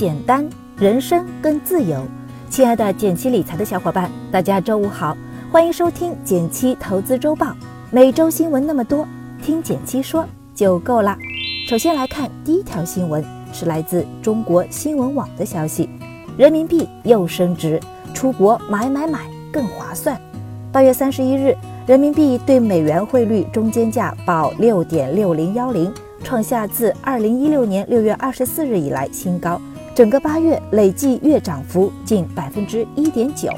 简单、人生更自由。亲爱的简七理财的小伙伴，大家周五好，欢迎收听简七投资周报。每周新闻那么多，听简七说就够了。首先来看第一条新闻，是来自中国新闻网的消息：人民币又升值，出国买买买更划算。八月三十一日，人民币对美元汇率中间价报六点六零幺零。创下自二零一六年六月二十四日以来新高，整个八月累计月涨幅近百分之一点九。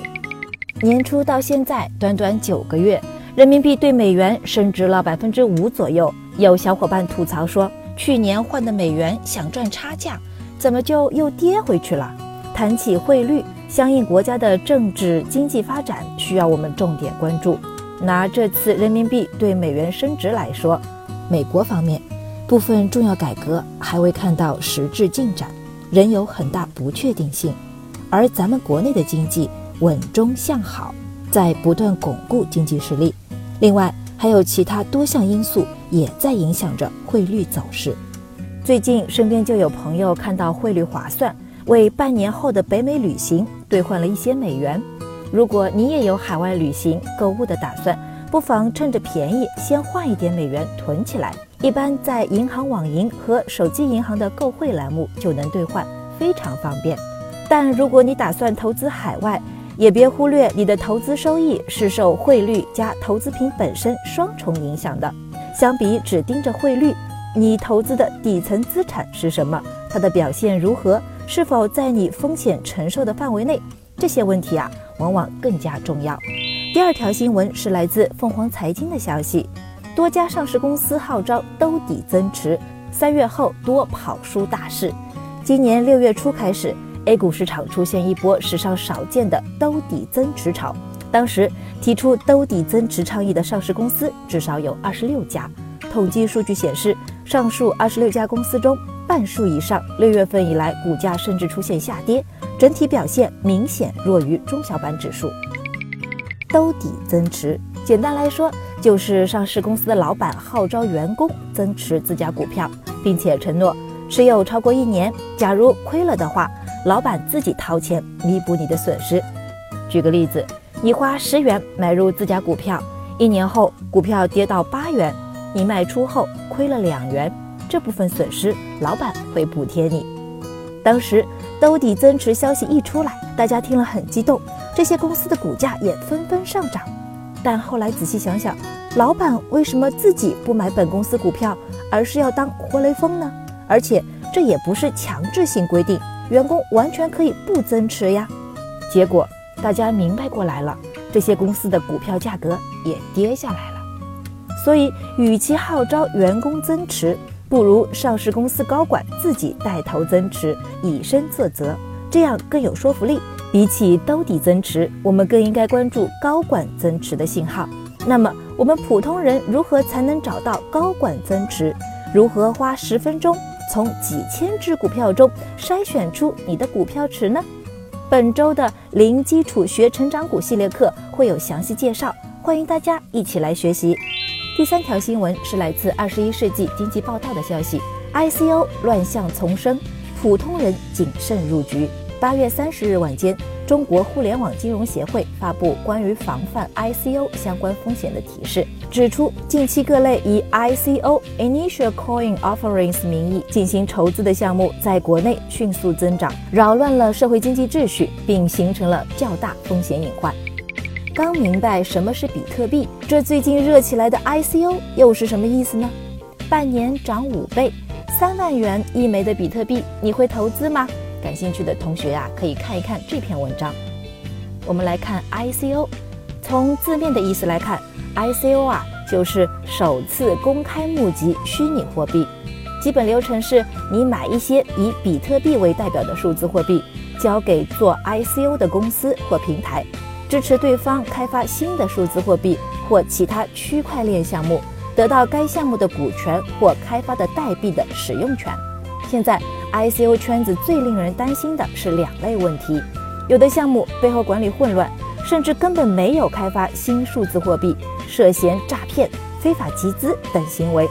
年初到现在短短九个月，人民币对美元升值了百分之五左右。有小伙伴吐槽说，去年换的美元想赚差价，怎么就又跌回去了？谈起汇率，相应国家的政治经济发展需要我们重点关注。拿这次人民币对美元升值来说，美国方面。部分重要改革还未看到实质进展，仍有很大不确定性。而咱们国内的经济稳中向好，在不断巩固经济实力。另外，还有其他多项因素也在影响着汇率走势。最近身边就有朋友看到汇率划算，为半年后的北美旅行兑换了一些美元。如果你也有海外旅行购物的打算，不妨趁着便宜先换一点美元囤起来。一般在银行网银和手机银行的购汇栏目就能兑换，非常方便。但如果你打算投资海外，也别忽略你的投资收益是受汇率加投资品本身双重影响的。相比只盯着汇率，你投资的底层资产是什么？它的表现如何？是否在你风险承受的范围内？这些问题啊，往往更加重要。第二条新闻是来自凤凰财经的消息。多家上市公司号召兜底增持，三月后多跑输大市。今年六月初开始，A 股市场出现一波史上少见的兜底增持潮。当时提出兜底增持倡议的上市公司至少有二十六家。统计数据显示，上述二十六家公司中，半数以上六月份以来股价甚至出现下跌，整体表现明显弱于中小板指数。兜底增持，简单来说。就是上市公司的老板号召员工增持自家股票，并且承诺持有超过一年，假如亏了的话，老板自己掏钱弥补你的损失。举个例子，你花十元买入自家股票，一年后股票跌到八元，你卖出后亏了两元，这部分损失老板会补贴你。当时兜底增持消息一出来，大家听了很激动，这些公司的股价也纷纷上涨。但后来仔细想想，老板为什么自己不买本公司股票，而是要当活雷锋呢？而且这也不是强制性规定，员工完全可以不增持呀。结果大家明白过来了，这些公司的股票价格也跌下来了。所以，与其号召员工增持，不如上市公司高管自己带头增持，以身作则，这样更有说服力。比起兜底增持，我们更应该关注高管增持的信号。那么，我们普通人如何才能找到高管增持？如何花十分钟从几千只股票中筛选出你的股票池呢？本周的零基础学成长股系列课会有详细介绍，欢迎大家一起来学习。第三条新闻是来自《二十一世纪经济报道》的消息：ICO 乱象丛生，普通人谨慎入局。八月三十日晚间，中国互联网金融协会发布关于防范 ICO 相关风险的提示，指出近期各类以 ICO（Initial Coin Offerings） 名义进行筹资的项目在国内迅速增长，扰乱了社会经济秩序，并形成了较大风险隐患。刚明白什么是比特币，这最近热起来的 ICO 又是什么意思呢？半年涨五倍，三万元一枚的比特币，你会投资吗？感兴趣的同学呀，可以看一看这篇文章。我们来看 ICO，从字面的意思来看，ICO 啊就是首次公开募集虚拟货币。基本流程是你买一些以比特币为代表的数字货币，交给做 ICO 的公司或平台，支持对方开发新的数字货币或其他区块链项目，得到该项目的股权或开发的代币的使用权。现在。ICO 圈子最令人担心的是两类问题：有的项目背后管理混乱，甚至根本没有开发新数字货币，涉嫌诈骗、非法集资等行为；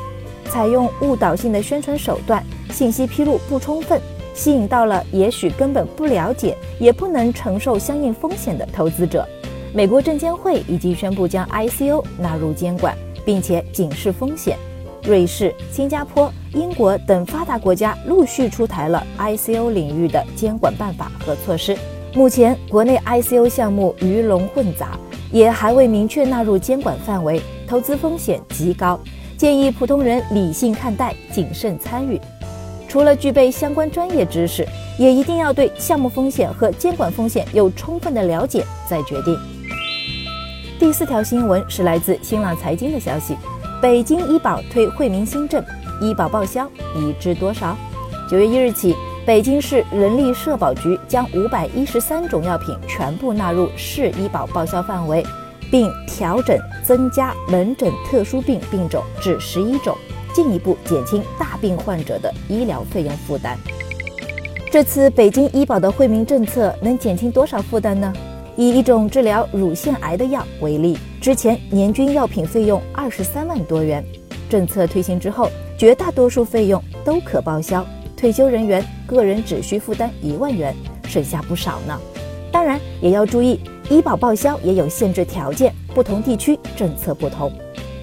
采用误导性的宣传手段，信息披露不充分，吸引到了也许根本不了解，也不能承受相应风险的投资者。美国证监会已经宣布将 ICO 纳入监管，并且警示风险。瑞士、新加坡、英国等发达国家陆续出台了 ICO 领域的监管办法和措施。目前，国内 ICO 项目鱼龙混杂，也还未明确纳入监管范围，投资风险极高，建议普通人理性看待，谨慎参与。除了具备相关专业知识，也一定要对项目风险和监管风险有充分的了解再决定。第四条新闻是来自新浪财经的消息：北京医保推惠民新政，医保报销已知多少？九月一日起，北京市人力社保局将五百一十三种药品全部纳入市医保报销范围，并调整增加门诊特殊病病种至十一种，进一步减轻大病患者的医疗费用负担。这次北京医保的惠民政策能减轻多少负担呢？以一种治疗乳腺癌的药为例，之前年均药品费用二十三万多元，政策推行之后，绝大多数费用都可报销，退休人员个人只需负担一万元，省下不少呢。当然也要注意，医保报销也有限制条件，不同地区政策不同。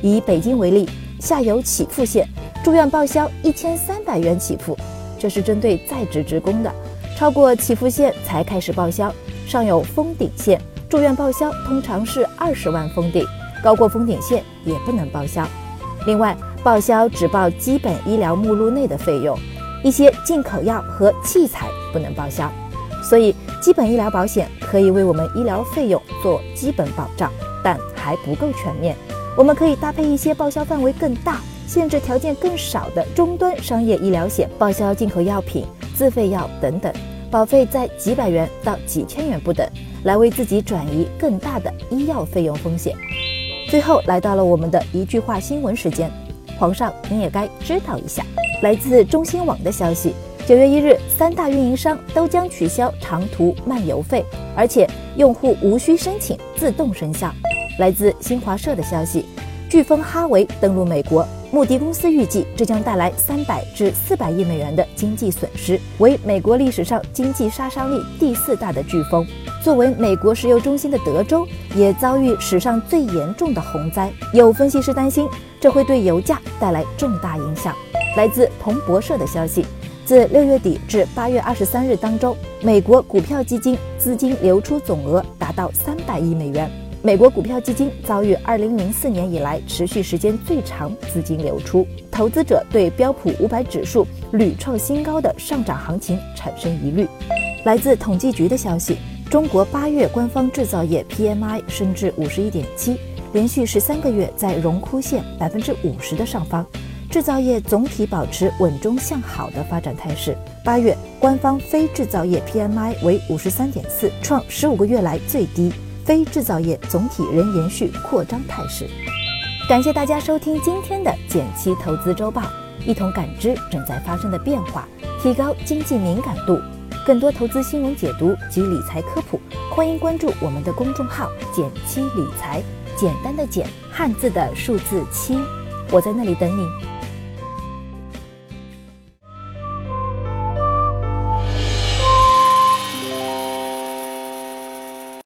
以北京为例，下有起付线，住院报销一千三百元起付，这是针对在职职工的，超过起付线才开始报销。上有封顶线，住院报销通常是二十万封顶，高过封顶线也不能报销。另外，报销只报基本医疗目录内的费用，一些进口药和器材不能报销。所以，基本医疗保险可以为我们医疗费用做基本保障，但还不够全面。我们可以搭配一些报销范围更大、限制条件更少的终端商业医疗险，报销进口药品、自费药等等。保费在几百元到几千元不等，来为自己转移更大的医药费用风险。最后来到了我们的一句话新闻时间，皇上您也该知道一下。来自中新网的消息，九月一日，三大运营商都将取消长途漫游费，而且用户无需申请，自动生效。来自新华社的消息，飓风哈维登陆美国。穆迪公司预计，这将带来三百至四百亿美元的经济损失，为美国历史上经济杀伤力第四大的飓风。作为美国石油中心的德州，也遭遇史上最严重的洪灾。有分析师担心，这会对油价带来重大影响。来自彭博社的消息，自六月底至八月二十三日当中，美国股票基金资金流出总额达到三百亿美元。美国股票基金遭遇2004年以来持续时间最长资金流出，投资者对标普五百指数屡创新高的上涨行情产生疑虑。来自统计局的消息，中国八月官方制造业 PMI 升至51.7，连续十三个月在荣枯线百分之五十的上方，制造业总体保持稳中向好的发展态势。八月官方非制造业 PMI 为53.4，创十五个月来最低。非制造业总体仍延续扩张态势。感谢大家收听今天的减七投资周报，一同感知正在发生的变化，提高经济敏感度。更多投资新闻解读及理财科普，欢迎关注我们的公众号“减七理财”，简单的减，汉字的数字七，我在那里等你。